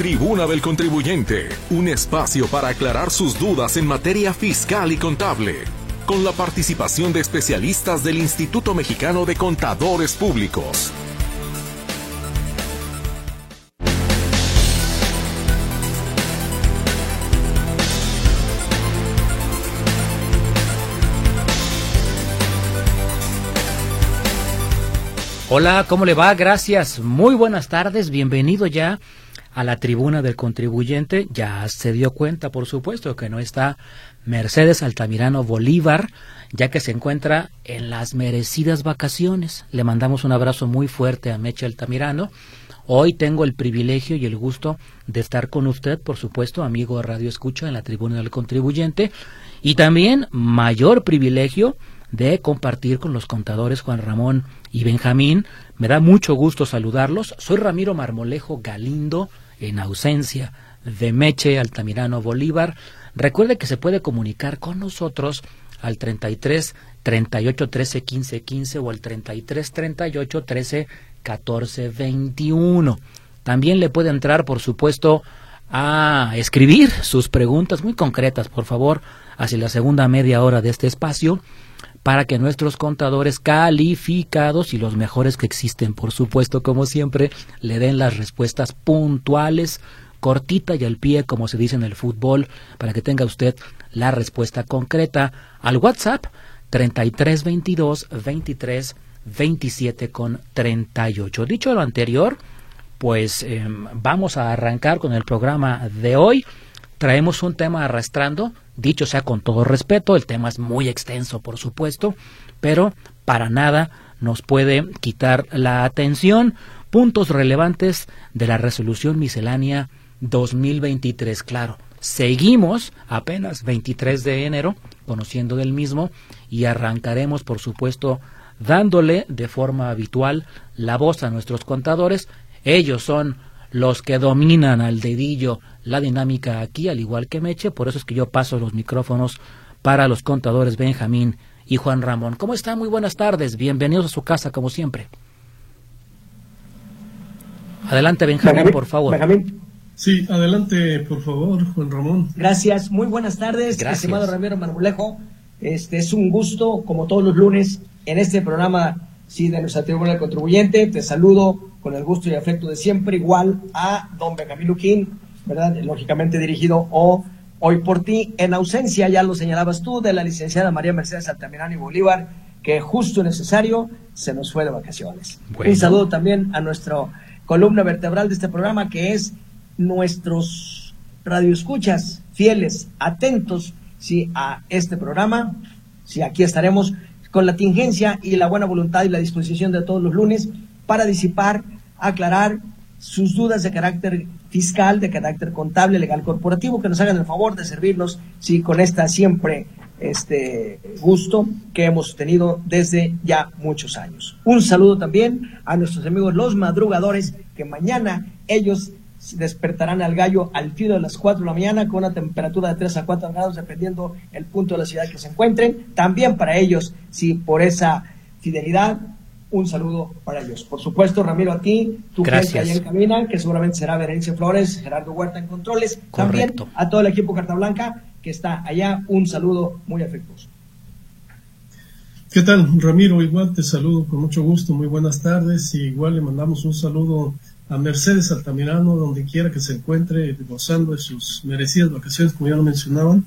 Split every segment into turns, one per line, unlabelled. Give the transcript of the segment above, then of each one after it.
Tribuna del Contribuyente, un espacio para aclarar sus dudas en materia fiscal y contable, con la participación de especialistas del Instituto Mexicano de Contadores Públicos.
Hola, ¿cómo le va? Gracias. Muy buenas tardes. Bienvenido ya a la tribuna del contribuyente. Ya se dio cuenta, por supuesto, que no está Mercedes Altamirano Bolívar, ya que se encuentra en las merecidas vacaciones. Le mandamos un abrazo muy fuerte a Meche Altamirano. Hoy tengo el privilegio y el gusto de estar con usted, por supuesto, amigo de Radio Escucha, en la tribuna del contribuyente. Y también mayor privilegio de compartir con los contadores Juan Ramón y Benjamín. Me da mucho gusto saludarlos. Soy Ramiro Marmolejo Galindo, en ausencia de Meche Altamirano Bolívar. Recuerde que se puede comunicar con nosotros al 33 38 13 15 15 o al 33 38 13 14 21. También le puede entrar, por supuesto, a escribir sus preguntas muy concretas, por favor, hacia la segunda media hora de este espacio para que nuestros contadores calificados y los mejores que existen, por supuesto, como siempre, le den las respuestas puntuales, cortita y al pie, como se dice en el fútbol, para que tenga usted la respuesta concreta al WhatsApp 3322 23 27 con 38. Dicho lo anterior, pues em, vamos a arrancar con el programa de hoy. Traemos un tema arrastrando Dicho sea con todo respeto, el tema es muy extenso, por supuesto, pero para nada nos puede quitar la atención. Puntos relevantes de la resolución miscelánea 2023. Claro, seguimos apenas 23 de enero conociendo del mismo y arrancaremos, por supuesto, dándole de forma habitual la voz a nuestros contadores. Ellos son los que dominan al dedillo la dinámica aquí, al igual que Meche, por eso es que yo paso los micrófonos para los contadores Benjamín y Juan Ramón. ¿Cómo están? Muy buenas tardes, bienvenidos a su casa como siempre. Adelante Benjamín, por favor.
Benjamín. Sí, adelante, por favor, Juan Ramón.
Gracias, muy buenas tardes, Gracias. estimado Ramiro Marmolejo. Este es un gusto, como todos los lunes, en este programa sí, de nuestra tribuna del contribuyente. Te saludo con el gusto y afecto de siempre, igual a don Benjamín Luquín, ¿verdad? Lógicamente dirigido o hoy por ti, en ausencia, ya lo señalabas tú, de la licenciada María Mercedes Altamirano y Bolívar, que justo necesario se nos fue de vacaciones. Un saludo también a nuestra columna vertebral de este programa, que es nuestros radioescuchas fieles, atentos, sí, a este programa. Sí, aquí estaremos con la tingencia y la buena voluntad y la disposición de todos los lunes para disipar, aclarar sus dudas de carácter fiscal, de carácter contable, legal, corporativo, que nos hagan el favor de servirnos, sí, con esta siempre este gusto que hemos tenido desde ya muchos años. Un saludo también a nuestros amigos los madrugadores, que mañana ellos despertarán al gallo al filo de las 4 de la mañana con una temperatura de 3 a 4 grados dependiendo el punto de la ciudad que se encuentren. También para ellos, sí, por esa fidelidad, un saludo para ellos. Por supuesto, Ramiro, a ti, tu gente allá en cabina, que seguramente será Berenice Flores, Gerardo Huerta en controles. También a todo el equipo Carta Blanca que está allá, un saludo muy afectuoso.
¿Qué tal, Ramiro? Igual te saludo con mucho gusto, muy buenas tardes y igual le mandamos un saludo a Mercedes Altamirano, donde quiera que se encuentre, gozando de sus merecidas vacaciones, como ya lo mencionaban.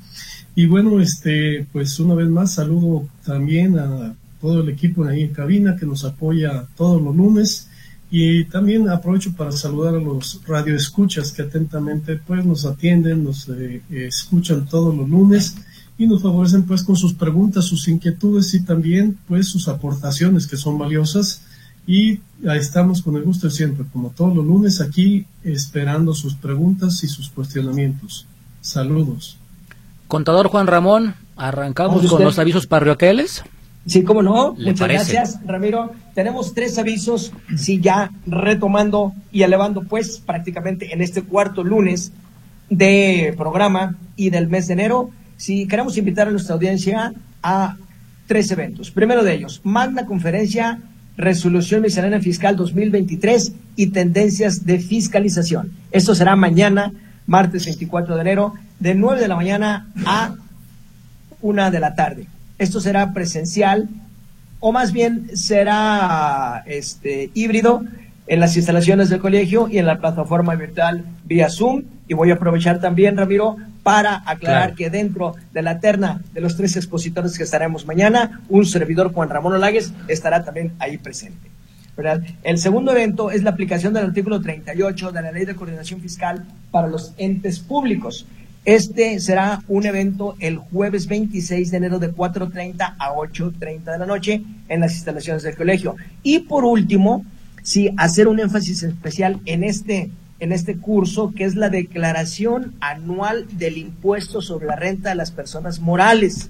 Y bueno, este, pues una vez más saludo también a todo el equipo ahí en cabina que nos apoya todos los lunes. Y también aprovecho para saludar a los radioescuchas que atentamente pues nos atienden, nos eh, escuchan todos los lunes y nos favorecen pues con sus preguntas, sus inquietudes y también pues sus aportaciones que son valiosas y ahí estamos con el gusto de siempre, como todos los lunes, aquí esperando sus preguntas y sus cuestionamientos. Saludos.
Contador Juan Ramón, arrancamos con los avisos parroquiales.
Sí, cómo no. Muchas gracias, Ramiro. Tenemos tres avisos, sí, ya retomando y elevando, pues, prácticamente en este cuarto lunes de programa y del mes de enero. Si queremos invitar a nuestra audiencia a tres eventos. Primero de ellos, magna conferencia Resolución Miscelánea Fiscal 2023 y tendencias de fiscalización. Esto será mañana, martes 24 de enero, de 9 de la mañana a 1 de la tarde. Esto será presencial o más bien será este, híbrido en las instalaciones del colegio y en la plataforma virtual vía Zoom. Y voy a aprovechar también, Ramiro, para aclarar que dentro de la terna de los tres expositores que estaremos mañana, un servidor Juan Ramón Olagues estará también ahí presente. ¿verdad? El segundo evento es la aplicación del artículo 38 de la Ley de Coordinación Fiscal para los entes públicos. Este será un evento el jueves 26 de enero de 4.30 a 8.30 de la noche en las instalaciones del colegio. Y por último, sí, hacer un énfasis especial en este, en este curso, que es la declaración anual del impuesto sobre la renta de las personas morales.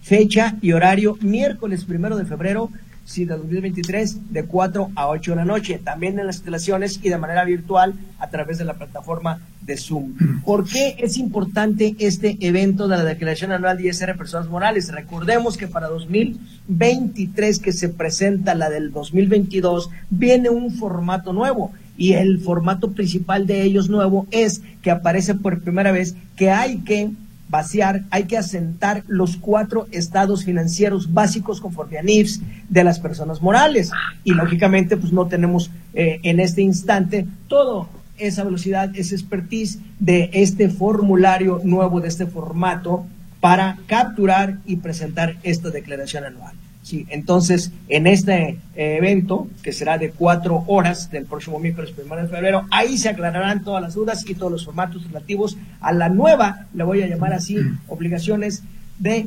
Fecha y horario miércoles primero de febrero sí, de 2023 de 4 a 8 de la noche, también en las instalaciones y de manera virtual a través de la plataforma de Zoom. ¿Por qué es importante este evento de la Declaración Anual de ISR Personas Morales? Recordemos que para 2023 que se presenta la del 2022 viene un formato nuevo y el formato principal de ellos nuevo es que aparece por primera vez que hay que vaciar, hay que asentar los cuatro estados financieros básicos conforme a NIFS de las personas morales. Y lógicamente, pues no tenemos eh, en este instante todo esa velocidad, esa expertise de este formulario nuevo, de este formato, para capturar y presentar esta declaración anual. Sí, entonces, en este eh, evento, que será de cuatro horas del próximo miércoles primero de febrero, ahí se aclararán todas las dudas y todos los formatos relativos a la nueva, le voy a llamar así, obligaciones de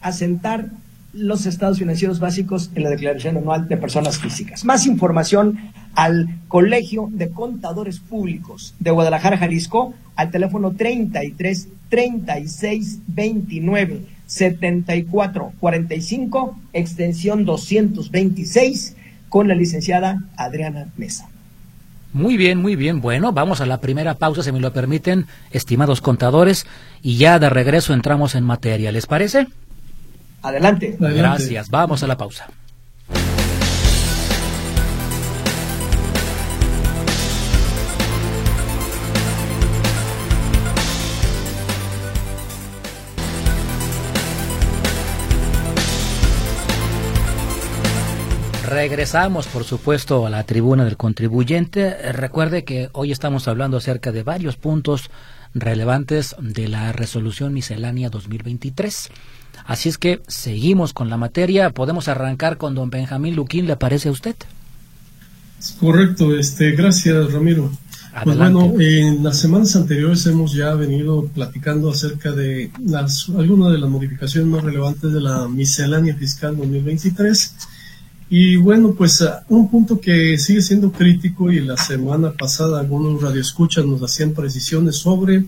asentar los estados financieros básicos en la declaración anual de personas físicas. Más información al Colegio de Contadores Públicos de Guadalajara, Jalisco, al teléfono 33 36 29 7445, extensión 226, con la licenciada Adriana Mesa.
Muy bien, muy bien. Bueno, vamos a la primera pausa, si me lo permiten, estimados contadores, y ya de regreso entramos en materia. ¿Les parece?
Adelante.
Gracias. Vamos a la pausa. Regresamos, por supuesto, a la tribuna del contribuyente. Recuerde que hoy estamos hablando acerca de varios puntos relevantes de la resolución miscelánea 2023. Así es que seguimos con la materia. Podemos arrancar con don Benjamín Luquín, ¿le parece a usted?
Correcto, este, gracias Ramiro. Pues bueno, en las semanas anteriores hemos ya venido platicando acerca de las, algunas de las modificaciones más relevantes de la miscelánea fiscal 2023 y bueno, pues ah, un punto que sigue siendo crítico y la semana pasada algunos radioescuchas nos hacían precisiones sobre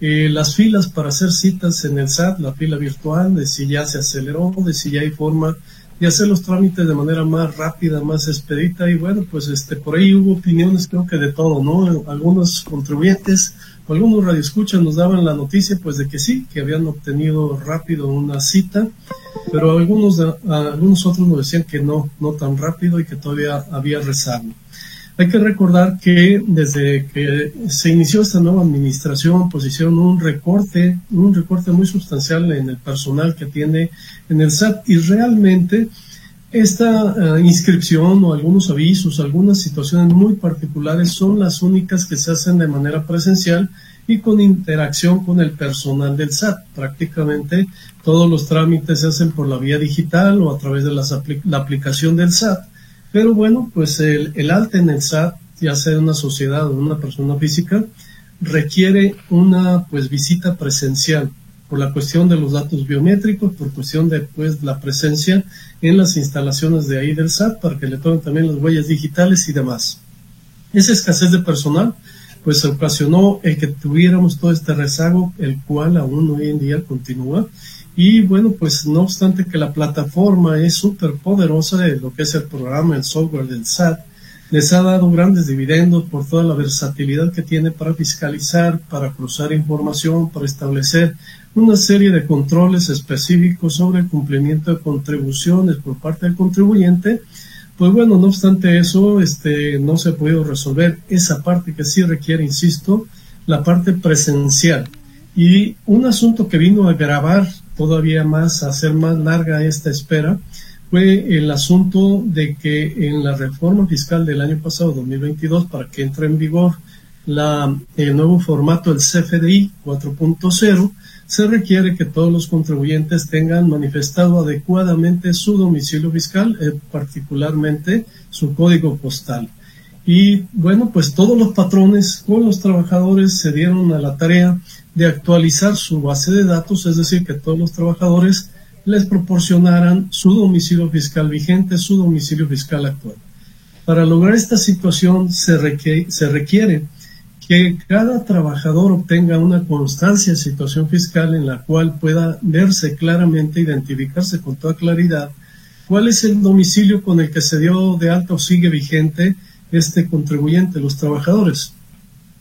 eh, las filas para hacer citas en el SAT, la fila virtual, de si ya se aceleró, de si ya hay forma de hacer los trámites de manera más rápida, más expedita y bueno, pues este por ahí hubo opiniones creo que de todo, ¿no? Algunos contribuyentes algunos radioescuchas nos daban la noticia pues de que sí, que habían obtenido rápido una cita, pero algunos, algunos otros nos decían que no, no tan rápido y que todavía había rezago. Hay que recordar que desde que se inició esta nueva administración, pues hicieron un recorte, un recorte muy sustancial en el personal que tiene en el SAT y realmente esta eh, inscripción o algunos avisos, algunas situaciones muy particulares son las únicas que se hacen de manera presencial y con interacción con el personal del SAT. Prácticamente todos los trámites se hacen por la vía digital o a través de la aplicación del SAT. Pero bueno, pues el, el alta en el SAT, ya sea una sociedad o una persona física, requiere una pues visita presencial por la cuestión de los datos biométricos, por cuestión de pues, la presencia en las instalaciones de ahí del SAT para que le tomen también las huellas digitales y demás. Esa escasez de personal pues ocasionó el que tuviéramos todo este rezago, el cual aún hoy en día continúa. Y bueno, pues no obstante que la plataforma es súper poderosa de lo que es el programa, el software del SAT, les ha dado grandes dividendos por toda la versatilidad que tiene para fiscalizar, para cruzar información, para establecer una serie de controles específicos sobre el cumplimiento de contribuciones por parte del contribuyente. Pues bueno, no obstante eso, este, no se ha podido resolver esa parte que sí requiere, insisto, la parte presencial. Y un asunto que vino a agravar todavía más, a hacer más larga esta espera, fue el asunto de que en la reforma fiscal del año pasado, 2022, para que entre en vigor la, el nuevo formato del CFDI 4.0, se requiere que todos los contribuyentes tengan manifestado adecuadamente su domicilio fiscal, eh, particularmente su código postal. Y bueno, pues todos los patrones con los trabajadores se dieron a la tarea de actualizar su base de datos, es decir, que todos los trabajadores les proporcionaran su domicilio fiscal vigente, su domicilio fiscal actual. Para lograr esta situación se requiere, se requiere que cada trabajador obtenga una constancia de situación fiscal en la cual pueda verse claramente, identificarse con toda claridad cuál es el domicilio con el que se dio de alta o sigue vigente este contribuyente, los trabajadores.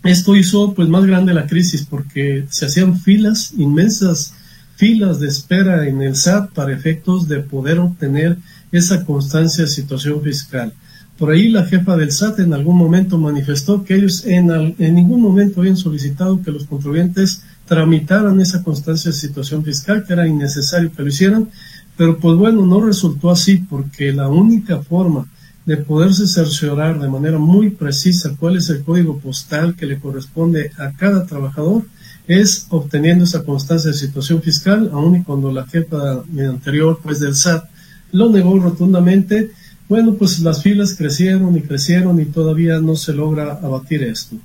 Esto hizo pues más grande la crisis porque se hacían filas, inmensas filas de espera en el SAT para efectos de poder obtener esa constancia de situación fiscal. Por ahí la jefa del SAT en algún momento manifestó que ellos en, en ningún momento habían solicitado que los contribuyentes tramitaran esa constancia de situación fiscal, que era innecesario que lo hicieran, pero pues bueno, no resultó así porque la única forma de poderse cerciorar de manera muy precisa cuál es el código postal que le corresponde a cada trabajador es obteniendo esa constancia de situación fiscal, aun y cuando la jefa anterior pues del SAT lo negó rotundamente, bueno, pues las filas crecieron y crecieron y todavía no se logra abatir esto.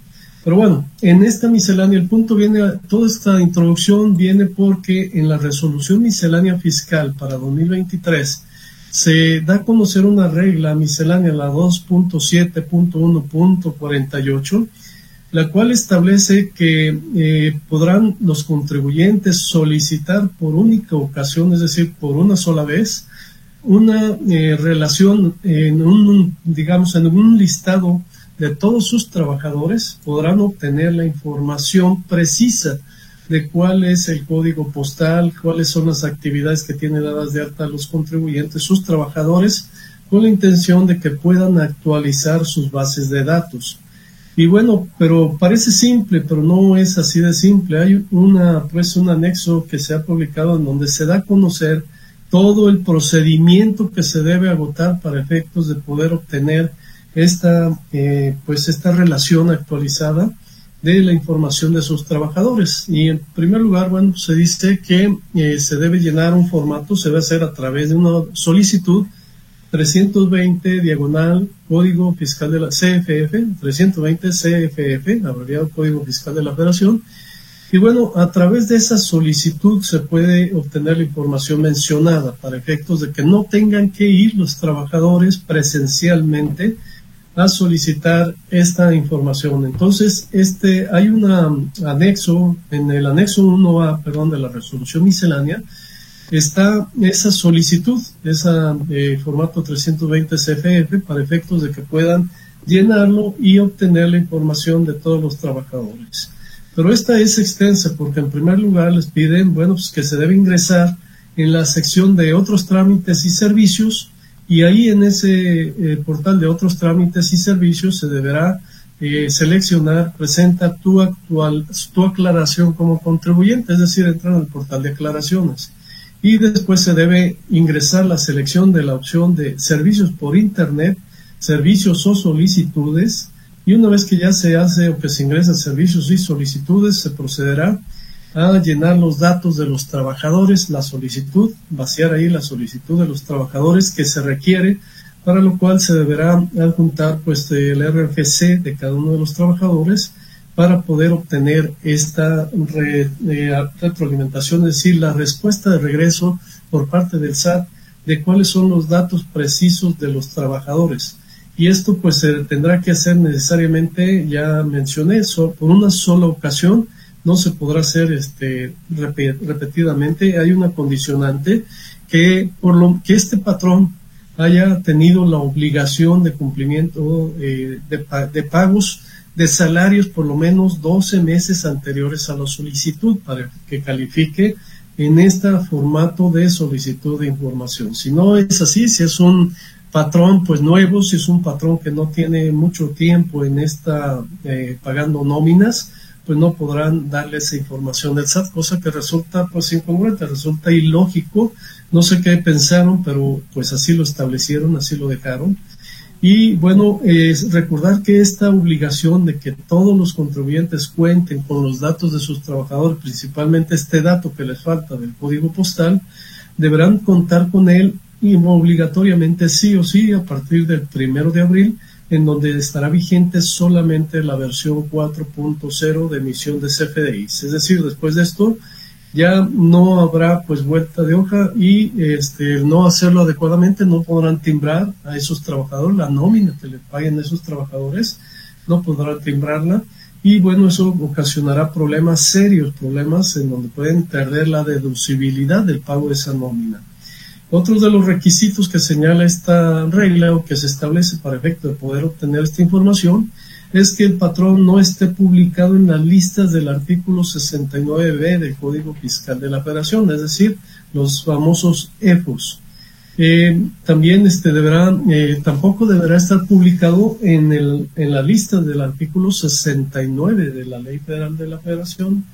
Pero bueno, en esta miscelánea, el punto viene, toda esta introducción viene porque en la resolución miscelánea fiscal para 2023 se da a conocer una regla miscelánea, la 2.7.1.48, la cual establece que eh, podrán los contribuyentes solicitar por única ocasión, es decir, por una sola vez, una eh, relación en un, digamos, en un listado de todos sus trabajadores, podrán obtener la información precisa de cuál es el código postal, cuáles son las actividades que tienen dadas de alta los contribuyentes, sus trabajadores, con la intención de que puedan actualizar sus bases de datos. Y bueno, pero parece simple, pero no es así de simple. Hay una, pues, un anexo que se ha publicado en donde se da a conocer todo el procedimiento que se debe agotar para efectos de poder obtener esta, eh, pues esta relación actualizada de la información de sus trabajadores. Y en primer lugar, bueno, se dice que eh, se debe llenar un formato, se debe hacer a través de una solicitud 320 diagonal código fiscal de la CFF, 320 CFF, abreviado código fiscal de la Federación, y bueno, a través de esa solicitud se puede obtener la información mencionada para efectos de que no tengan que ir los trabajadores presencialmente a solicitar esta información. Entonces, este hay un anexo, en el anexo 1A, perdón, de la resolución miscelánea, está esa solicitud, ese eh, formato 320 CFF para efectos de que puedan llenarlo y obtener la información de todos los trabajadores. Pero esta es extensa porque en primer lugar les piden, bueno, pues que se debe ingresar en la sección de otros trámites y servicios y ahí en ese eh, portal de otros trámites y servicios se deberá eh, seleccionar, presenta tu, actual, tu aclaración como contribuyente, es decir, entrar al portal de aclaraciones. Y después se debe ingresar la selección de la opción de servicios por Internet, servicios o solicitudes, y una vez que ya se hace o que se ingresan servicios y solicitudes, se procederá a llenar los datos de los trabajadores, la solicitud, vaciar ahí la solicitud de los trabajadores que se requiere, para lo cual se deberá adjuntar pues el RFC de cada uno de los trabajadores para poder obtener esta eh, retroalimentación, es decir, la respuesta de regreso por parte del SAT de cuáles son los datos precisos de los trabajadores y esto pues se tendrá que hacer necesariamente, ya mencioné, por una sola ocasión, no se podrá hacer este, repetidamente, hay una condicionante que por lo que este patrón haya tenido la obligación de cumplimiento eh, de, pagos de salarios por lo menos 12 meses anteriores a la solicitud para que califique en este formato de solicitud de información. Si no es así, si es un patrón pues nuevo, si es un patrón que no tiene mucho tiempo en esta eh, pagando nóminas, pues no podrán darle esa información del SAT, cosa que resulta pues incongruente, resulta ilógico, no sé qué pensaron, pero pues así lo establecieron, así lo dejaron. Y bueno, es recordar que esta obligación de que todos los contribuyentes cuenten con los datos de sus trabajadores, principalmente este dato que les falta del código postal, deberán contar con él y obligatoriamente sí o sí a partir del primero de abril en donde estará vigente solamente la versión 4.0 de emisión de CFDIs. Es decir, después de esto ya no habrá pues vuelta de hoja y este no hacerlo adecuadamente no podrán timbrar a esos trabajadores la nómina que le paguen a esos trabajadores no podrán timbrarla y bueno eso ocasionará problemas serios problemas en donde pueden perder la deducibilidad del pago de esa nómina otro de los requisitos que señala esta regla o que se establece para efecto de poder obtener esta información es que el patrón no esté publicado en las listas del artículo 69b del Código Fiscal de la Federación, es decir, los famosos EFOS. Eh, también este deberá, eh, tampoco deberá estar publicado en, el, en la lista del artículo 69 de la Ley Federal de la Federación,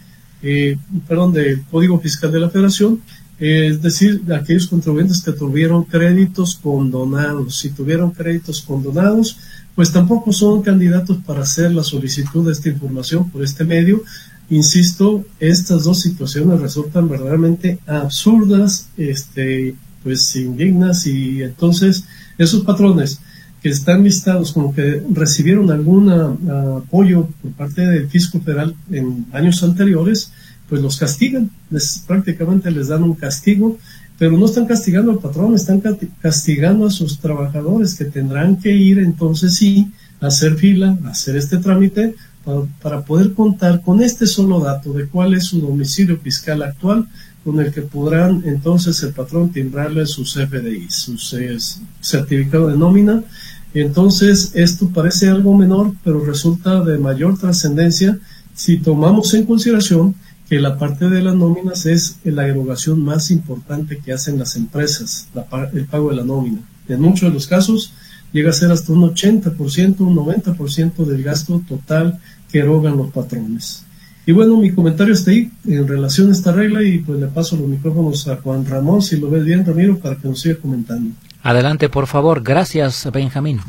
eh, perdón, del Código Fiscal de la Federación, es decir, aquellos contribuyentes que tuvieron créditos condonados. Si tuvieron créditos condonados, pues tampoco son candidatos para hacer la solicitud de esta información por este medio. Insisto, estas dos situaciones resultan verdaderamente absurdas, este, pues indignas y entonces esos patrones que están listados como que recibieron algún ah, apoyo por parte del fisco federal en años anteriores, pues los castigan, les, prácticamente les dan un castigo, pero no están castigando al patrón, están castigando a sus trabajadores que tendrán que ir entonces sí a hacer fila, a hacer este trámite para, poder contar con este solo dato de cuál es su domicilio fiscal actual con el que podrán entonces el patrón timbrarle sus FDI, su certificado de nómina. Entonces, esto parece algo menor, pero resulta de mayor trascendencia si tomamos en consideración que la parte de las nóminas es la erogación más importante que hacen las empresas, el pago de la nómina. En muchos de los casos llega a ser hasta un 80%, un 90% del gasto total que erogan los patrones. Y bueno, mi comentario está ahí en relación a esta regla y pues le paso los micrófonos a Juan Ramón, si lo ves bien, Ramiro, para que nos siga comentando.
Adelante, por favor. Gracias, Benjamín.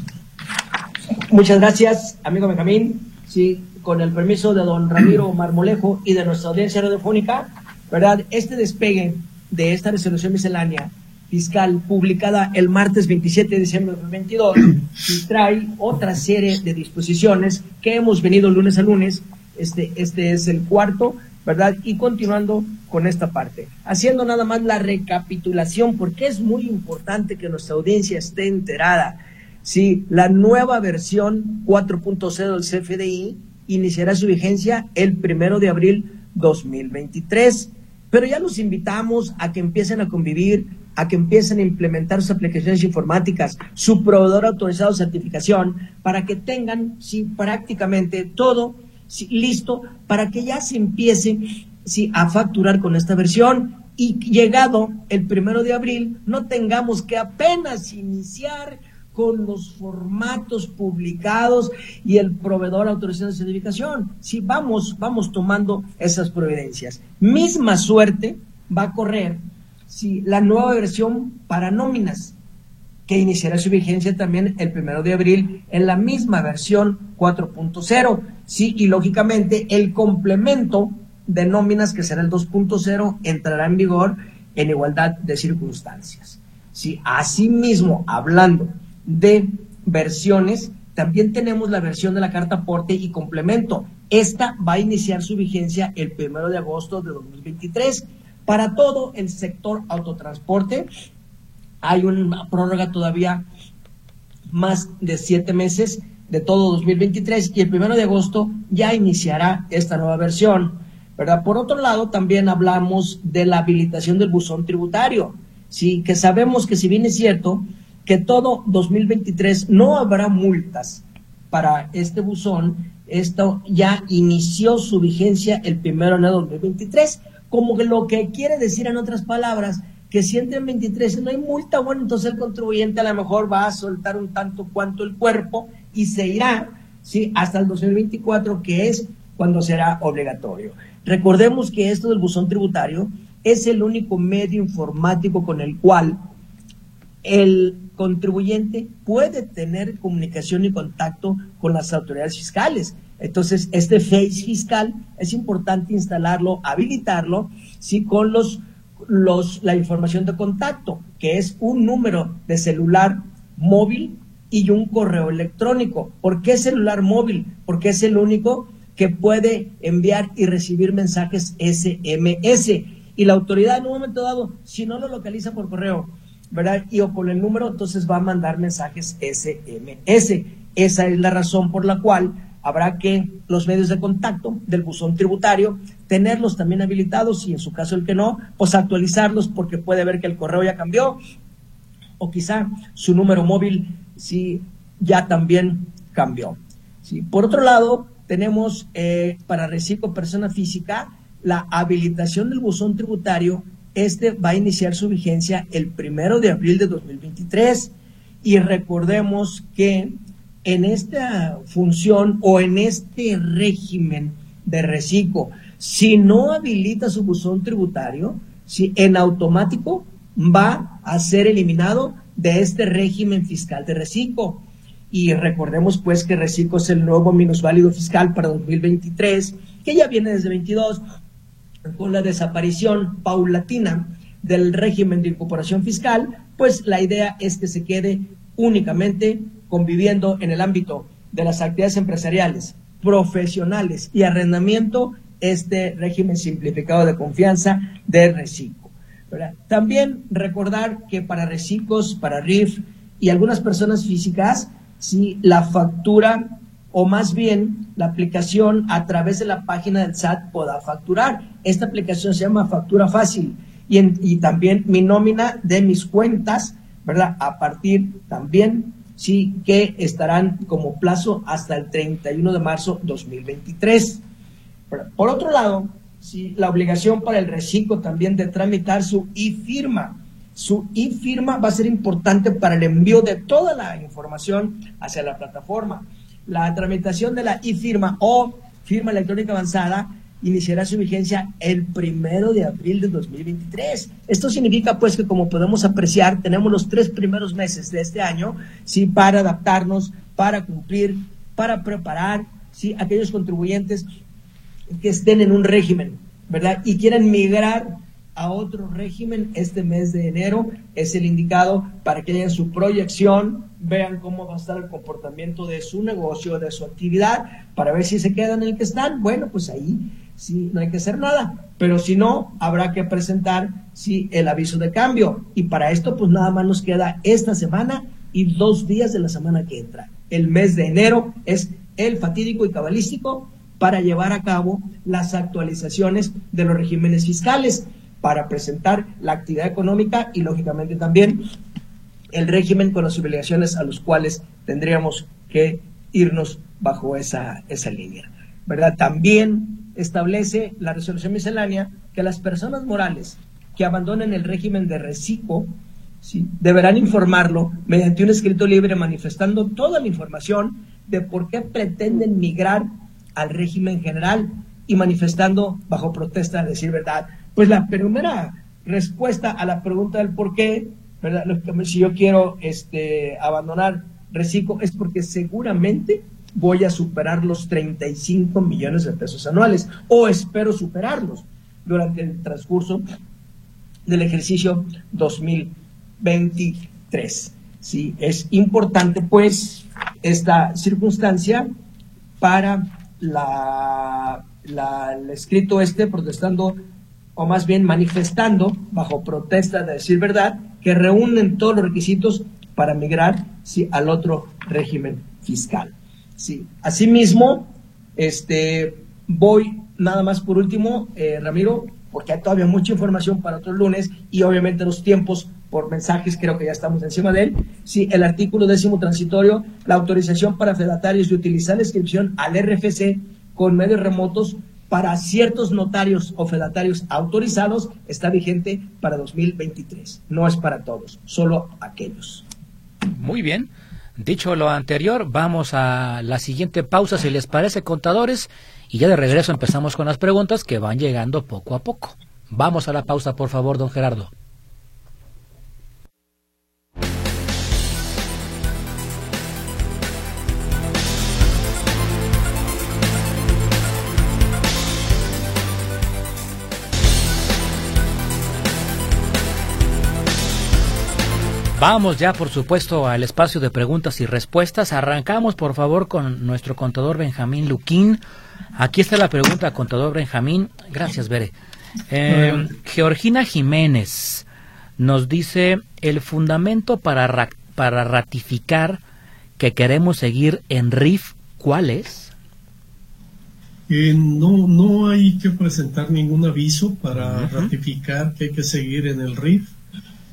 Muchas gracias, amigo Benjamín. Sí, con el permiso de don Ramiro Marmolejo y de nuestra audiencia radiofónica, ¿verdad? Este despegue de esta resolución miscelánea fiscal publicada el martes 27 de diciembre de 2022 y trae otra serie de disposiciones que hemos venido lunes a lunes. Este, este es el cuarto, ¿verdad? Y continuando con esta parte, haciendo nada más la recapitulación, porque es muy importante que nuestra audiencia esté enterada. Si la nueva versión 4.0 del CFDI iniciará su vigencia el primero de abril 2023. Pero ya los invitamos a que empiecen a convivir, a que empiecen a implementar sus aplicaciones informáticas, su proveedor autorizado de certificación, para que tengan prácticamente todo listo para que ya se empiece sí, a facturar con esta versión y llegado el primero de abril no tengamos que apenas iniciar con los formatos publicados y el proveedor autorizado de certificación. Si vamos, vamos tomando esas providencias. Misma suerte va a correr si la nueva versión para nóminas, que iniciará su vigencia también el primero de abril en la misma versión 4.0. Sí, y lógicamente el complemento de nóminas, que será el 2.0, entrará en vigor en igualdad de circunstancias. Sí, asimismo, hablando de versiones, también tenemos la versión de la carta aporte y complemento. Esta va a iniciar su vigencia el primero de agosto de 2023. Para todo el sector autotransporte hay una prórroga todavía más de siete meses de todo 2023 y el primero de agosto ya iniciará esta nueva versión. ¿verdad? Por otro lado, también hablamos de la habilitación del buzón tributario. Sí, que sabemos que si bien es cierto, que todo 2023 no habrá multas para este buzón. Esto ya inició su vigencia el primero de enero de 2023, como que lo que quiere decir en otras palabras que si entra en 23 no hay multa, bueno, entonces el contribuyente a lo mejor va a soltar un tanto cuanto el cuerpo y se irá ¿sí? hasta el 2024, que es cuando será obligatorio. Recordemos que esto del buzón tributario es el único medio informático con el cual el contribuyente puede tener comunicación y contacto con las autoridades fiscales. Entonces, este Face fiscal es importante instalarlo, habilitarlo, sí, con los, los, la información de contacto, que es un número de celular móvil y un correo electrónico. ¿Por qué celular móvil? Porque es el único que puede enviar y recibir mensajes SMS. Y la autoridad en un momento dado, si no lo localiza por correo, ¿verdad? Y o con el número, entonces va a mandar mensajes SMS. Esa es la razón por la cual habrá que los medios de contacto del buzón tributario tenerlos también habilitados y en su caso el que no, pues actualizarlos porque puede ver que el correo ya cambió o quizá su número móvil sí ya también cambió. Por otro lado, tenemos eh, para Reciclo Persona Física la habilitación del buzón tributario. Este va a iniciar su vigencia el primero de abril de 2023 y recordemos que en esta función o en este régimen de reciclo, si no habilita su buzón tributario, si en automático va a ser eliminado de este régimen fiscal de reciclo. Y recordemos pues que reciclo es el nuevo minusválido fiscal para 2023, que ya viene desde 22, con la desaparición paulatina del régimen de incorporación fiscal, pues la idea es que se quede únicamente conviviendo en el ámbito de las actividades empresariales, profesionales y arrendamiento este régimen simplificado de confianza de reciclo. También recordar que para reciclos, para RIF y algunas personas físicas, si la factura o más bien la aplicación a través de la página del SAT pueda facturar. Esta aplicación se llama Factura Fácil y, también mi nómina de mis cuentas, ¿verdad? A partir también sí que estarán como plazo hasta el 31 de marzo 2023. Por otro lado, sí, la obligación para el reciclo también de tramitar su e-firma. Su e-firma va a ser importante para el envío de toda la información hacia la plataforma. La tramitación de la e-firma o firma electrónica avanzada iniciará su vigencia el primero de abril de 2023. Esto significa pues que como podemos apreciar, tenemos los tres primeros meses de este año, sí, para adaptarnos, para cumplir, para preparar, sí, aquellos contribuyentes que estén en un régimen, ¿verdad? Y quieran migrar a otro régimen este mes de enero es el indicado para que hagan su proyección, vean cómo va a estar el comportamiento de su negocio, de su actividad, para ver si se quedan en el que están. Bueno, pues ahí sí, no hay que hacer nada. Pero si no, habrá que presentar sí, el aviso de cambio. Y para esto, pues nada más nos queda esta semana y dos días de la semana que entra. El mes de enero es el fatídico y cabalístico para llevar a cabo las actualizaciones de los regímenes fiscales para presentar la actividad económica y lógicamente también el régimen con las obligaciones a los cuales tendríamos que irnos bajo esa, esa línea. ¿Verdad? También establece la resolución miscelánea que las personas morales que abandonen el régimen de reciclo deberán informarlo mediante un escrito libre manifestando toda la información de por qué pretenden migrar al régimen general y manifestando bajo protesta, decir verdad, pues la primera respuesta a la pregunta del por qué, ¿verdad? si yo quiero este, abandonar reciclo, es porque seguramente voy a superar los 35 millones de pesos anuales o espero superarlos durante el transcurso del ejercicio 2023. Sí, es importante pues esta circunstancia para la, la, el escrito este protestando o más bien manifestando bajo protesta de decir verdad, que reúnen todos los requisitos para migrar sí, al otro régimen fiscal. Sí. Asimismo, este, voy nada más por último, eh, Ramiro, porque hay todavía mucha información para otros lunes y obviamente los tiempos por mensajes, creo que ya estamos encima de él. Sí, el artículo décimo transitorio, la autorización para fedatarios de utilizar la inscripción al RFC con medios remotos para ciertos notarios o fedatarios autorizados está vigente para 2023. No es para todos, solo aquellos.
Muy bien. Dicho lo anterior, vamos a la siguiente pausa, si les parece, contadores, y ya de regreso empezamos con las preguntas que van llegando poco a poco. Vamos a la pausa, por favor, don Gerardo. Vamos ya, por supuesto, al espacio de preguntas y respuestas. Arrancamos, por favor, con nuestro contador Benjamín Luquín. Aquí está la pregunta, contador Benjamín. Gracias, Bere. Eh, Georgina Jiménez nos dice el fundamento para, para ratificar que queremos seguir en RIF, ¿cuál es?
Eh, no, no hay que presentar ningún aviso para ratificar que hay que seguir en el RIF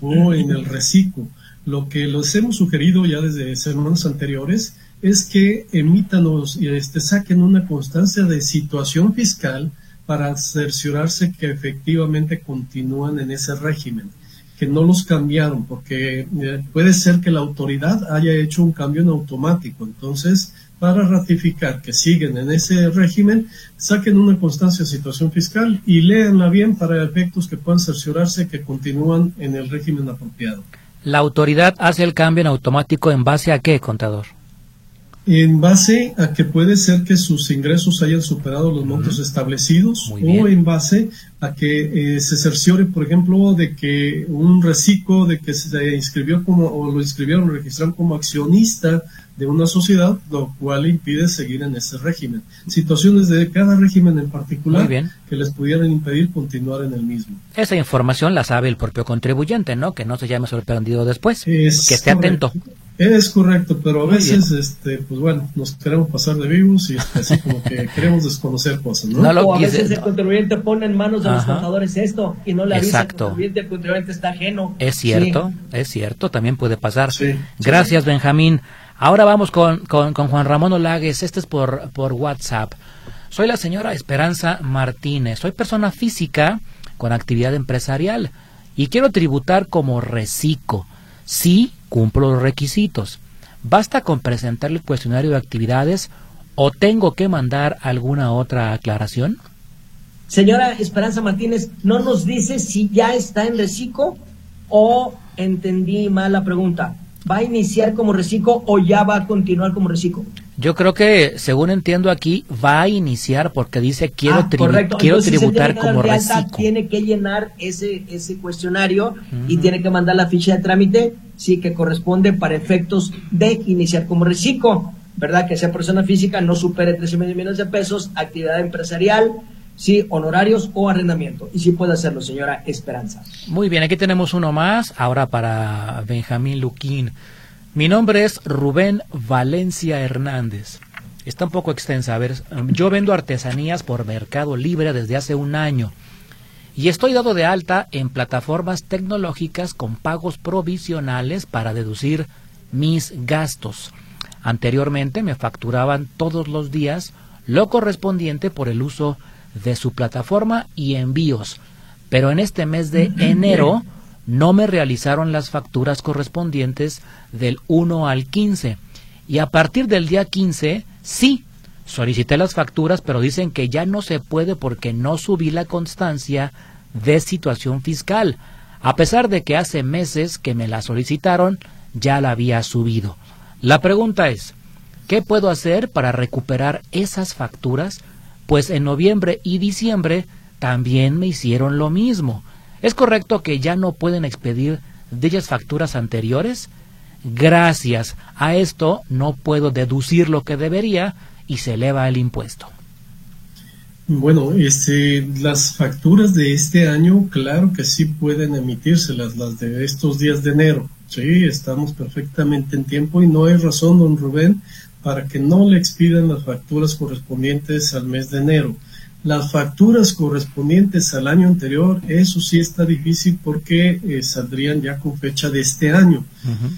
o en el reciclo. Lo que los hemos sugerido ya desde semanas anteriores es que emitan o este, saquen una constancia de situación fiscal para cerciorarse que efectivamente continúan en ese régimen, que no los cambiaron, porque eh, puede ser que la autoridad haya hecho un cambio en automático. Entonces, para ratificar que siguen en ese régimen, saquen una constancia de situación fiscal y léanla bien para efectos que puedan cerciorarse que continúan en el régimen apropiado.
¿La autoridad hace el cambio en automático en base a qué, contador?
En base a que puede ser que sus ingresos hayan superado los montos establecidos o en base a que eh, se cerciore, por ejemplo, de que un reciclo de que se inscribió como o lo inscribieron, lo registraron como accionista de una sociedad, lo cual impide seguir en ese régimen. Situaciones de cada régimen en particular que les pudieran impedir continuar en el mismo.
Esa información la sabe el propio contribuyente, ¿no? Que no se llame sorprendido después. que esté atento.
Es correcto, pero a veces, este, pues bueno, nos queremos pasar de vivos y así como que queremos desconocer cosas, ¿no?
o a veces el contribuyente pone en manos de los contadores esto y no le avisa al contribuyente, el contribuyente está ajeno.
Es cierto, es cierto, también puede pasar. Gracias, Benjamín. Ahora vamos con, con, Juan Ramón Olagues, este es por, por WhatsApp. Soy la señora Esperanza Martínez, soy persona física con actividad empresarial y quiero tributar como reciclo. Sí, cumplo los requisitos. ¿Basta con presentar el cuestionario de actividades o tengo que mandar alguna otra aclaración?
Señora Esperanza Martínez, ¿no nos dice si ya está en reciclo o entendí mal la pregunta? ¿Va a iniciar como reciclo o ya va a continuar como reciclo?
Yo creo que, según entiendo aquí, va a iniciar porque dice quiero, ah, quiero tributar como reciclo.
Tiene que llenar ese, ese cuestionario y tiene que mandar la ficha de trámite, sí, que corresponde para efectos de iniciar como reciclo, ¿verdad? Que sea persona física, no supere 13 millones de pesos, actividad empresarial, sí, honorarios o arrendamiento. Y sí puede hacerlo, señora Esperanza.
Muy bien, aquí tenemos uno más, ahora para Benjamín Luquín. Mi nombre es Rubén Valencia Hernández. Está un poco extensa. A ver, yo vendo artesanías por Mercado Libre desde hace un año y estoy dado de alta en plataformas tecnológicas con pagos provisionales para deducir mis gastos. Anteriormente me facturaban todos los días lo correspondiente por el uso de su plataforma y envíos. Pero en este mes de enero no me realizaron las facturas correspondientes del 1 al 15. Y a partir del día 15, sí, solicité las facturas, pero dicen que ya no se puede porque no subí la constancia de situación fiscal, a pesar de que hace meses que me la solicitaron, ya la había subido. La pregunta es, ¿qué puedo hacer para recuperar esas facturas? Pues en noviembre y diciembre también me hicieron lo mismo. ¿Es correcto que ya no pueden expedir dichas facturas anteriores? Gracias a esto no puedo deducir lo que debería y se eleva el impuesto.
Bueno, este, las facturas de este año, claro que sí pueden emitirse, las, las de estos días de enero. Sí, estamos perfectamente en tiempo y no hay razón, don Rubén, para que no le expidan las facturas correspondientes al mes de enero. Las facturas correspondientes al año anterior, eso sí está difícil porque eh, saldrían ya con fecha de este año.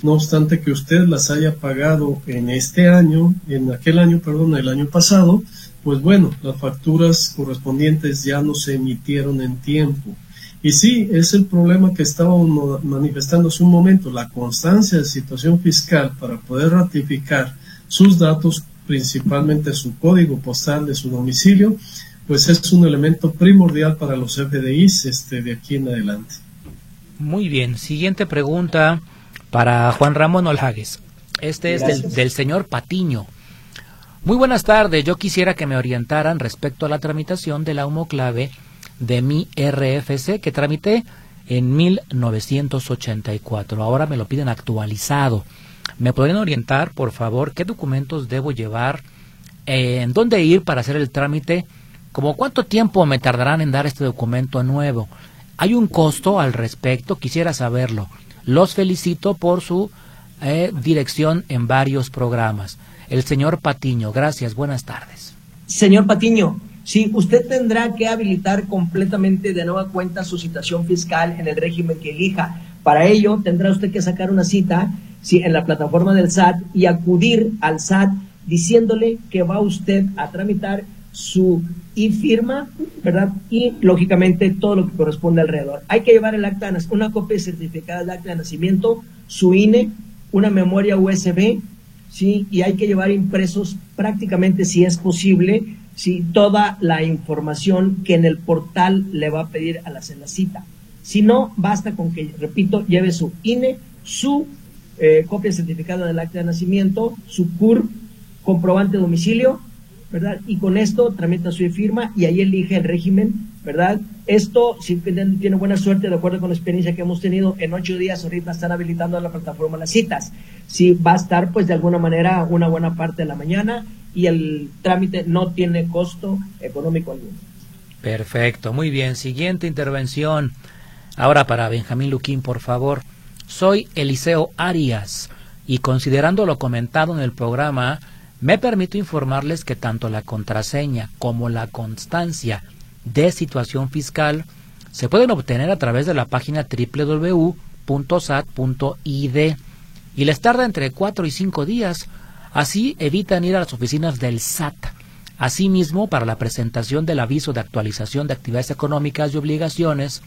No obstante que usted las haya pagado en este año, en aquel año, perdón, el año pasado, pues bueno, las facturas correspondientes ya no se emitieron en tiempo. Y sí, es el problema que estábamos manifestando hace un momento, la constancia de situación fiscal para poder ratificar sus datos, principalmente su código postal de su domicilio, pues es un elemento primordial para los FDIs este, de aquí en adelante.
Muy bien, siguiente pregunta para Juan Ramón Olhagues. Este es del, del, señor Patiño. Muy buenas tardes, yo quisiera que me orientaran respecto a la tramitación de la homoclave de mi RFC que tramité en 1984. Ahora me lo piden actualizado. ¿Me podrían orientar, por favor, qué documentos debo llevar? ¿En dónde ir para hacer el trámite? ¿Cómo cuánto tiempo me tardarán en dar este documento nuevo? ¿Hay un costo al respecto? Quisiera saberlo. Los felicito por su eh, dirección en varios programas. El señor Patiño, gracias, buenas tardes.
Señor Patiño, sí, usted tendrá que habilitar completamente de nueva cuenta su situación fiscal en el régimen que elija. Para ello tendrá usted que sacar una cita sí, en la plataforma del SAT y acudir al SAT diciéndole que va usted a tramitar su y firma, ¿verdad? Y lógicamente todo lo que corresponde alrededor. Hay que llevar el acta, una copia certificada de acta de nacimiento, su INE, una memoria USB, ¿sí? Y hay que llevar impresos prácticamente, si es posible, ¿sí? Toda la información que en el portal le va a pedir al hacer la cita. Si no, basta con que, repito, lleve su INE, su eh, copia certificada del acta de nacimiento, su CUR, comprobante de domicilio, ¿verdad? Y con esto tramita su firma y ahí elige el régimen, ¿verdad? Esto, si tiene buena suerte, de acuerdo con la experiencia que hemos tenido, en ocho días ahorita están habilitando la plataforma las citas. Sí, va a estar, pues, de alguna manera, una buena parte de la mañana y el trámite no tiene costo económico alguno.
Perfecto, muy bien. Siguiente intervención. Ahora para Benjamín Luquín, por favor. Soy Eliseo Arias y considerando lo comentado en el programa, me permito informarles que tanto la contraseña como la constancia de situación fiscal se pueden obtener a través de la página www.sat.id y les tarda entre 4 y 5 días. Así evitan ir a las oficinas del SAT. Asimismo, para la presentación del aviso de actualización de actividades económicas y obligaciones,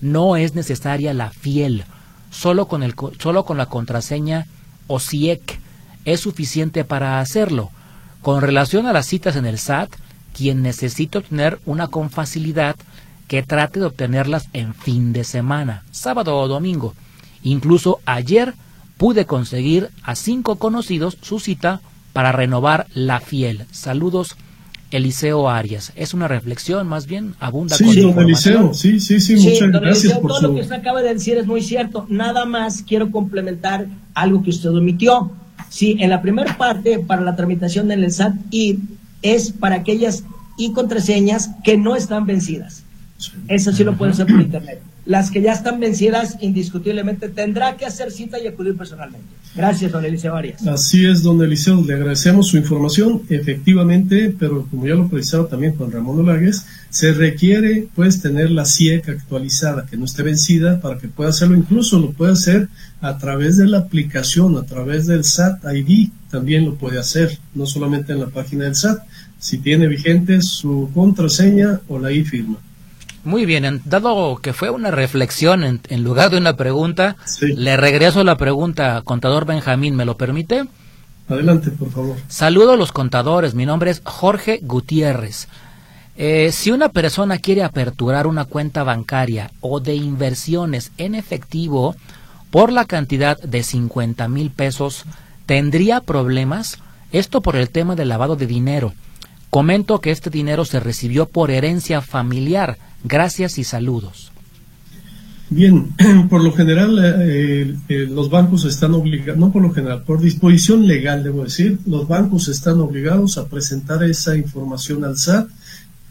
no es necesaria la fiel, solo con, el, solo con la contraseña OSIEC es suficiente para hacerlo. Con relación a las citas en el SAT, quien necesita obtener una con facilidad, que trate de obtenerlas en fin de semana, sábado o domingo. Incluso ayer pude conseguir a cinco conocidos su cita para renovar la fiel. Saludos, Eliseo Arias. Es una reflexión, más bien abunda
sí, don Eliseo, sí, sí, sí, muchas gracias
por todo lo que usted acaba de decir es muy cierto. Nada más quiero complementar algo que usted omitió. Sí, en la primera parte, para la tramitación del SAT y es para aquellas y contraseñas que no están vencidas. Eso sí lo puede hacer por internet. Las que ya están vencidas, indiscutiblemente, tendrá que hacer cita y acudir personalmente. Gracias, don Eliseo Arias.
Así es, don Eliseo, le agradecemos su información. Efectivamente, pero como ya lo precisaba también Juan Ramón Olagues, se requiere pues tener la CIEC actualizada, que no esté vencida, para que pueda hacerlo. Incluso lo puede hacer a través de la aplicación, a través del SAT ID, también lo puede hacer, no solamente en la página del SAT, si tiene vigente su contraseña o la e-firma.
Muy bien, dado que fue una reflexión en, lugar de una pregunta, le regreso la pregunta, contador Benjamín, ¿me lo permite?
Adelante, por favor.
Saludo a los contadores, mi nombre es Jorge Gutiérrez. Eh, si una persona quiere aperturar una cuenta bancaria o de inversiones en efectivo por la cantidad de 50 mil pesos, ¿tendría problemas? Esto por el tema del lavado de dinero. Comento que este dinero se recibió por herencia familiar Gracias y saludos.
Bien, por lo general eh, eh, los bancos están obligados, no por lo general, por disposición legal debo decir, los bancos están obligados a presentar esa información al SAT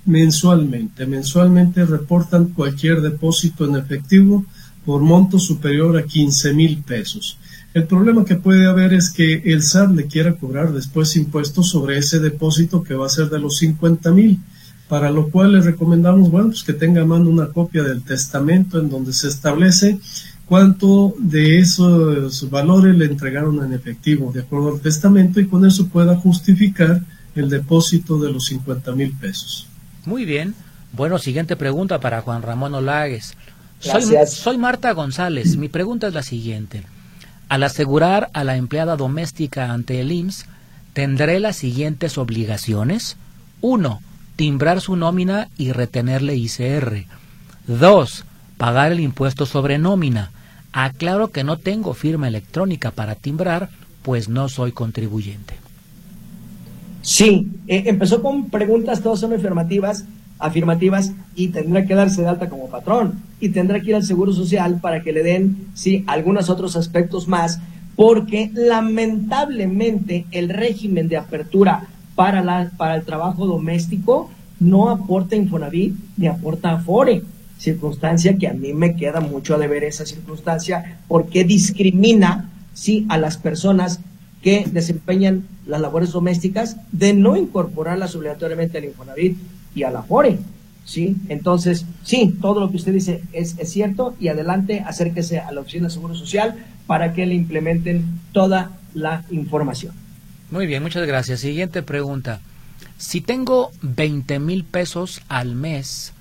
mensualmente. Mensualmente reportan cualquier depósito en efectivo por monto superior a 15 mil pesos. El problema que puede haber es que el SAT le quiera cobrar después impuestos sobre ese depósito que va a ser de los 50 mil para lo cual le recomendamos, bueno, pues que tenga a mano una copia del testamento en donde se establece cuánto de esos valores le entregaron en efectivo de acuerdo al testamento y con eso pueda justificar el depósito de los 50 mil pesos.
Muy bien. Bueno, siguiente pregunta para Juan Ramón Olagues. Soy, soy Marta González. Mi pregunta es la siguiente. Al asegurar a la empleada doméstica ante el IMSS, ¿tendré las siguientes obligaciones? 1 timbrar su nómina y retenerle ICR. 2. Pagar el impuesto sobre nómina. Aclaro que no tengo firma electrónica para timbrar, pues no soy contribuyente.
Sí, eh, empezó con preguntas, todas son afirmativas, afirmativas y tendrá que darse de alta como patrón y tendrá que ir al Seguro Social para que le den, sí, algunos otros aspectos más, porque lamentablemente el régimen de apertura para, la, para el trabajo doméstico no aporta Infonavit ni aporta Afore. Circunstancia que a mí me queda mucho a deber esa circunstancia porque discrimina sí, a las personas que desempeñan las labores domésticas de no incorporarlas obligatoriamente al Infonavit y a la Afore. ¿sí? Entonces, sí, todo lo que usted dice es, es, cierto y adelante acérquese a la Oficina de Seguro Social para que le implementen toda la información.
Muy bien, muchas gracias. Siguiente pregunta. Si tengo 20 mil pesos al mes,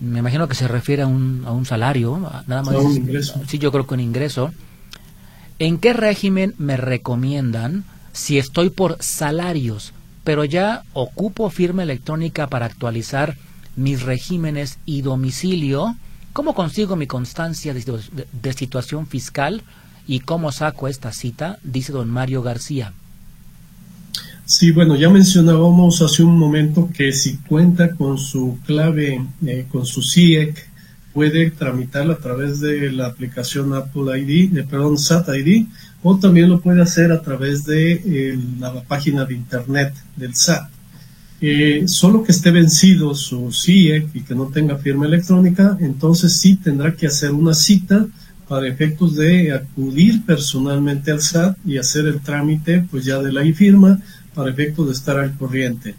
me imagino que se refiere a un, a un salario, nada más.
un ingreso.
Sí, yo creo que un ingreso. ¿En qué régimen me recomiendan si estoy por salarios, pero ya ocupo firma electrónica para actualizar mis regímenes y domicilio? ¿Cómo consigo mi constancia de, de situación fiscal y cómo saco esta cita? Dice don Mario García.
Sí, bueno, ya mencionábamos hace un momento que si cuenta con su clave, eh, con su CIEC, puede tramitarla a través de la aplicación Apple ID, eh, perdón, SAT ID, o también lo puede hacer a través de eh, la página de internet del SAT. solo que esté vencido su CIEC y que no tenga firma electrónica, entonces sí tendrá que hacer una cita para efectos de acudir personalmente al SAT y hacer el trámite pues ya de la e-firma para efectos de estar al corriente.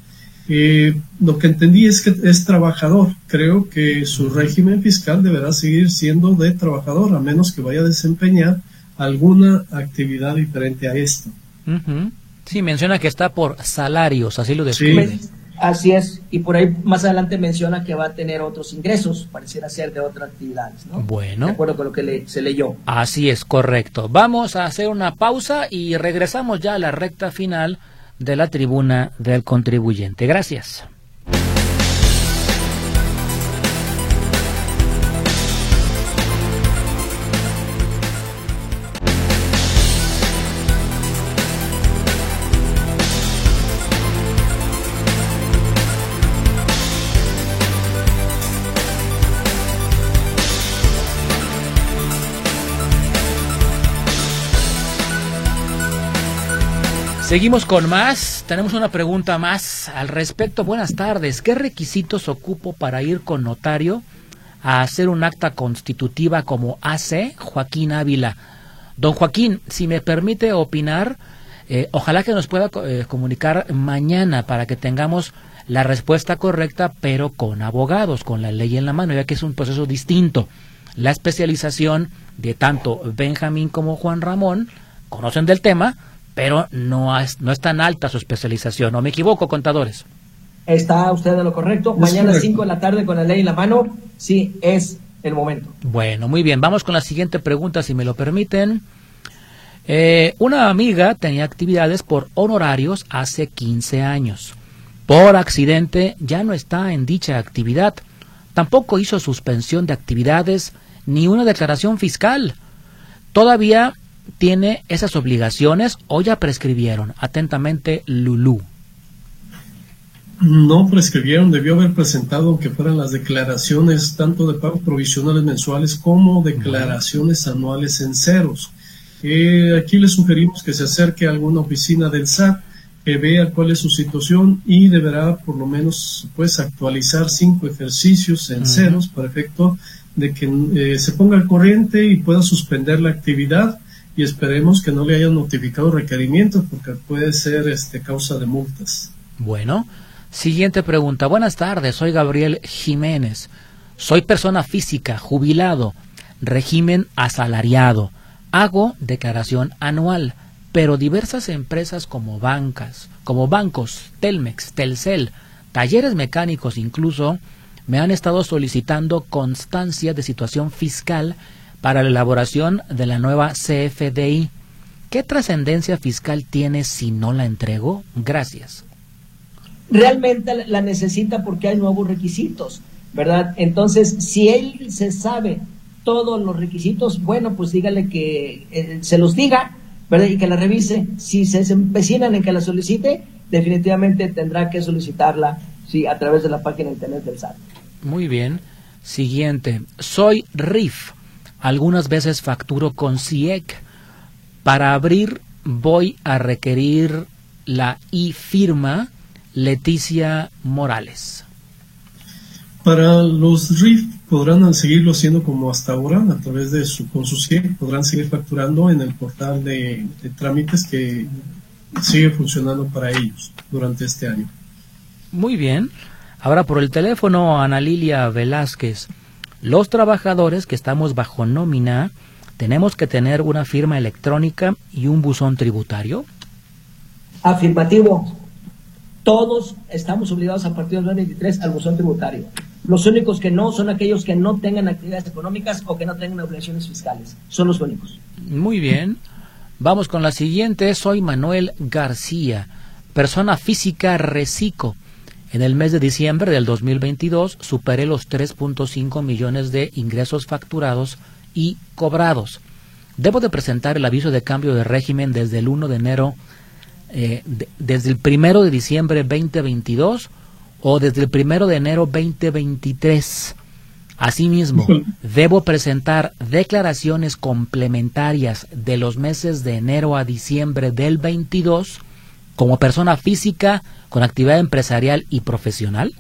Eh, lo que entendí es que es trabajador. Creo que su régimen fiscal deberá seguir siendo de trabajador, a menos que vaya a desempeñar alguna actividad diferente a esto.
Sí, menciona que está por salarios, así lo describe.
Así es, y por ahí más adelante menciona que va a tener otros ingresos, pareciera ser de otras actividades, ¿no?
Bueno.
De acuerdo con lo que se leyó.
Así es, correcto. Vamos a hacer una pausa y regresamos ya a la recta final de la tribuna del contribuyente. Gracias. Seguimos con más. Tenemos una pregunta más al respecto. Buenas tardes. ¿Qué requisitos ocupo para ir con notario a hacer un acta constitutiva como hace Joaquín Ávila? Don Joaquín, si me permite opinar, eh, ojalá que nos pueda eh, comunicar mañana para que tengamos la respuesta correcta, pero con abogados, con la ley en la mano, ya que es un proceso distinto. La especialización de tanto Benjamín como Juan Ramón conocen del tema, pero no es, no es tan alta su especialización. ¿O me equivoco, contadores?
Está usted de lo correcto. Mañana a las 5 de la tarde con la ley en la mano, sí es el momento.
Bueno, muy bien. Vamos con la siguiente pregunta, si me lo permiten. Eh, una amiga tenía actividades por honorarios hace 15 años. Por accidente ya no está en dicha actividad. Tampoco hizo suspensión de actividades ni una declaración fiscal. Todavía tiene esas obligaciones o ya prescribieron? Atentamente, Lulú.
No prescribieron, debió haber presentado, aunque fueran las declaraciones tanto de pagos provisionales mensuales como declaraciones anuales en ceros. Eh, aquí le sugerimos que se acerque a alguna oficina del SAT, que vea cuál es su situación y deberá por lo menos pues actualizar cinco ejercicios en ceros para efecto de que eh, se ponga al corriente y pueda suspender la actividad y esperemos que no le hayan notificado requerimientos porque puede ser este causa de multas.
Bueno, Siguiente pregunta. Buenas tardes, soy Gabriel Jiménez. Soy persona física, jubilado, régimen asalariado. Hago declaración anual, pero diversas empresas como bancas, como bancos, Telmex, Telcel, talleres mecánicos incluso, me han estado solicitando constancia de situación fiscal para la elaboración de la nueva CFDI. ¿Qué trascendencia fiscal tiene si no la entrego? Gracias
realmente la necesita porque hay nuevos requisitos, ¿verdad? Entonces, si él se sabe todos los requisitos, bueno, pues dígale que eh, se los diga, ¿verdad? Y que la revise. Si se empecinan en que la solicite, definitivamente tendrá que solicitarla, sí, a través de la página internet del SAT.
Muy bien. Siguiente. Soy RIF. Algunas veces facturo con CIEC. Para abrir voy a requerir la I-firma Leticia Morales.
Para los RIF podrán seguirlo haciendo como hasta ahora, a través de su con podrán seguir facturando en el portal de, trámites que sigue funcionando para ellos durante este año.
Muy bien. Ahora por el teléfono, Ana Lilia Velázquez. Los trabajadores que estamos bajo nómina, ¿tenemos que tener una firma electrónica y un buzón tributario?
Afirmativo todos estamos obligados a partir del 2023 al buzón tributario. Los únicos que no son aquellos que no tengan actividades económicas o que no tengan obligaciones fiscales. Son los únicos.
Muy bien. Vamos con la siguiente. Soy Manuel García, persona física Recico. En el mes de diciembre del 2022 superé los 3.5 millones de ingresos facturados y cobrados. Debo de presentar el aviso de cambio de régimen desde el 1 de enero eh, desde el primero de diciembre 2022 o desde el primero de enero 2023. Asimismo, debo presentar declaraciones complementarias de los meses de enero a diciembre del 22 como persona física con actividad empresarial y profesional.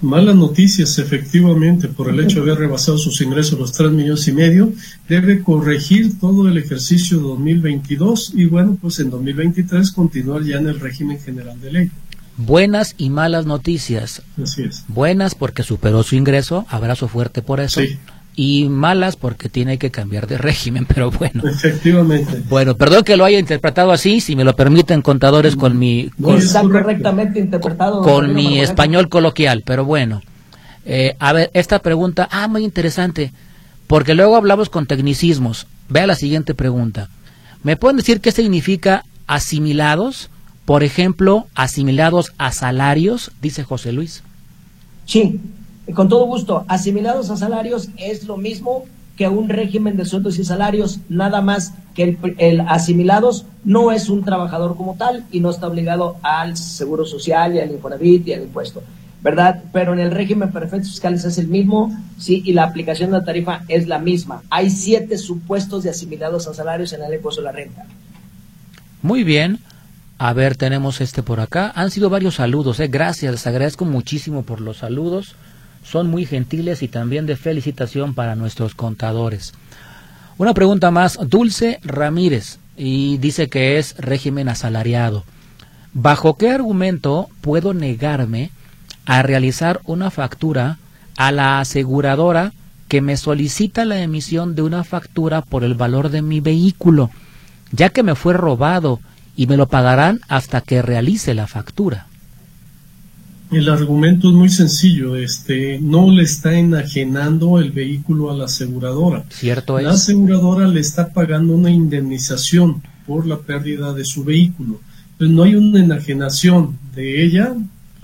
Malas noticias, efectivamente, por el hecho de haber rebasado sus ingresos los 3 millones y medio, debe corregir todo el ejercicio 2022 y bueno, pues en 2023 continuar ya en el régimen general de ley.
Buenas y malas noticias.
Así es.
Buenas porque superó su ingreso, abrazo fuerte por eso. Sí y malas porque tiene que cambiar de régimen, pero bueno.
Efectivamente.
Bueno, perdón que lo haya interpretado así, si me lo permiten contadores con mi
con, está correctamente interpretado
con mi español coloquial, pero bueno. Eh, a ver, esta pregunta, ah, muy interesante, porque luego hablamos con tecnicismos. Vea la siguiente pregunta. ¿Me pueden decir qué significa asimilados? Por ejemplo, asimilados a salarios, dice José Luis.
Sí, con todo gusto, asimilados a salarios es lo mismo que un régimen de sueldos y salarios, nada más que el, asimilados no es un trabajador como tal y no está obligado al seguro social y al Infonavit y al impuesto, ¿verdad? Pero en el régimen para efectos fiscales es el mismo, sí, y la aplicación de la tarifa es la misma. Hay siete supuestos de asimilados a salarios en la ley de la renta.
Muy bien. A ver, tenemos este por acá. Han sido varios saludos, ¿eh? Gracias, les agradezco muchísimo por los saludos son muy gentiles y también de felicitación para nuestros contadores. Una pregunta más, Dulce Ramírez, y dice que es régimen asalariado. ¿Bajo qué argumento puedo negarme a realizar una factura a la aseguradora que me solicita la emisión de una factura por el valor de mi vehículo, ya que me fue robado y me lo pagarán hasta que realice la factura?
El argumento es muy sencillo, este, no le está enajenando el vehículo a la aseguradora.
Cierto
La aseguradora le está pagando una indemnización por la pérdida de su vehículo. Entonces no hay una enajenación de ella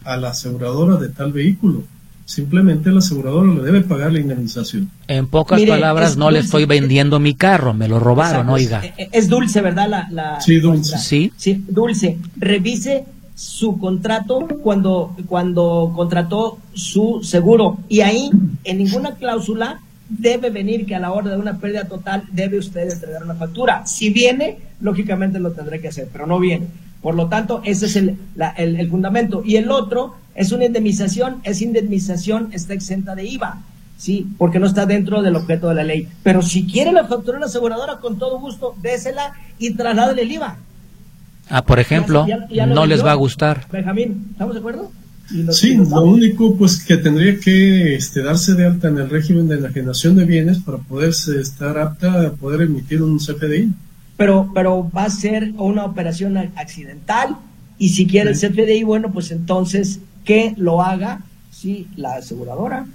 a la aseguradora de tal vehículo. Simplemente la aseguradora le debe pagar la indemnización.
En pocas palabras, no le estoy vendiendo mi carro, me lo robaron, oiga.
Es dulce, ¿verdad? La, la
sí, dulce.
Sí.
Sí, dulce. Revise su contrato cuando, cuando contrató su seguro. Y ahí, en ninguna cláusula, debe venir que a la hora de una pérdida total debe usted entregar una factura. Si viene, lógicamente lo tendré que hacer, pero no viene. Por lo tanto, ese es el, el, fundamento. Y el otro es una indemnización. Esa indemnización está exenta de IVA. Sí, porque no está dentro del objeto de la ley. Pero si quiere la factura la aseguradora, con todo gusto, désela y trasládele el IVA.
Ah, por ejemplo, no les va a gustar.
Benjamín, ¿estamos de acuerdo?
Sí, lo único pues que tendría que este, darse de alta en el régimen de enajenación de bienes para poder estar apta a poder emitir un CFDI.
Pero, pero va a ser una operación accidental y si quiere el CFDI, bueno, pues entonces que lo haga sí la aseguradora.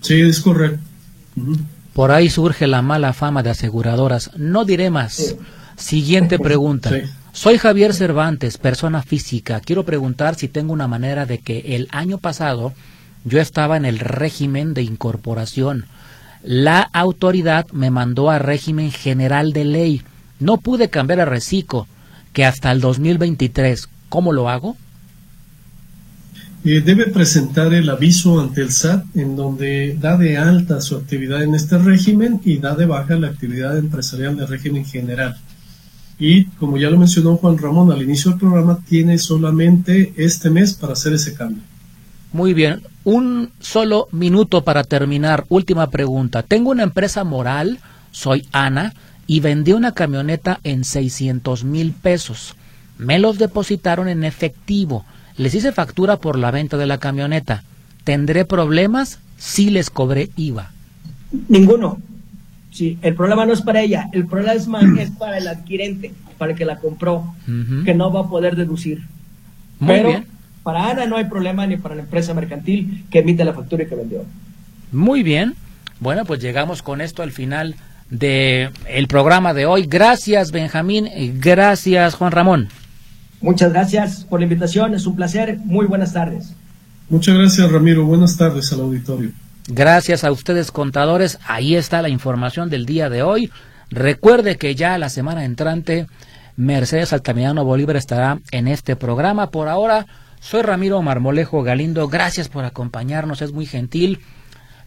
Sí, es correcto.
Por ahí surge la mala fama de aseguradoras. No diré más. Siguiente pregunta. Soy Javier Cervantes, persona física. Quiero preguntar si tengo una manera de que el año pasado yo estaba en el régimen de incorporación. La autoridad me mandó a régimen general de ley. No pude cambiar a reciclo, que hasta el 2023. ¿Cómo lo hago?
Eh, debe presentar el aviso ante el SAT en donde da de alta su actividad en este régimen y da de baja la actividad empresarial del régimen general. Y como ya lo mencionó Juan Ramón al inicio del programa, tiene solamente este mes para hacer ese cambio.
Muy bien, un solo minuto para terminar. Última pregunta. Tengo una empresa moral, soy Ana, y vendí una camioneta en 600 mil pesos. Me los depositaron en efectivo les hice factura por la venta de la camioneta. ¿Tendré problemas si les cobré IVA?
Ninguno. Sí, el problema no es para ella, el problema es, es para el adquirente, para el que la compró, que no va a poder deducir. Muy Pero bien. para Ana no hay problema ni para la empresa mercantil que emite la factura y que vendió.
Muy bien. Bueno, pues llegamos con esto al final del el programa de hoy. Gracias, Benjamín. Gracias, Juan Ramón.
Muchas gracias por la invitación, es un placer. Muy buenas tardes.
Muchas gracias, Ramiro. Buenas tardes al auditorio.
Gracias a ustedes, contadores. Ahí está la información del día de hoy. Recuerde que ya la semana entrante Mercedes Altamirano Bolívar estará en este programa. Por ahora, soy Ramiro Marmolejo Galindo. Gracias por acompañarnos, es muy gentil.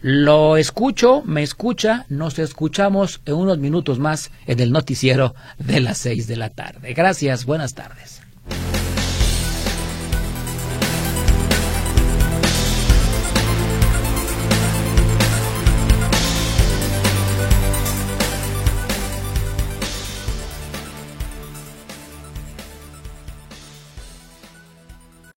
Lo escucho, me escucha, nos escuchamos en unos minutos más en el noticiero de las seis de la tarde. Gracias, buenas tardes.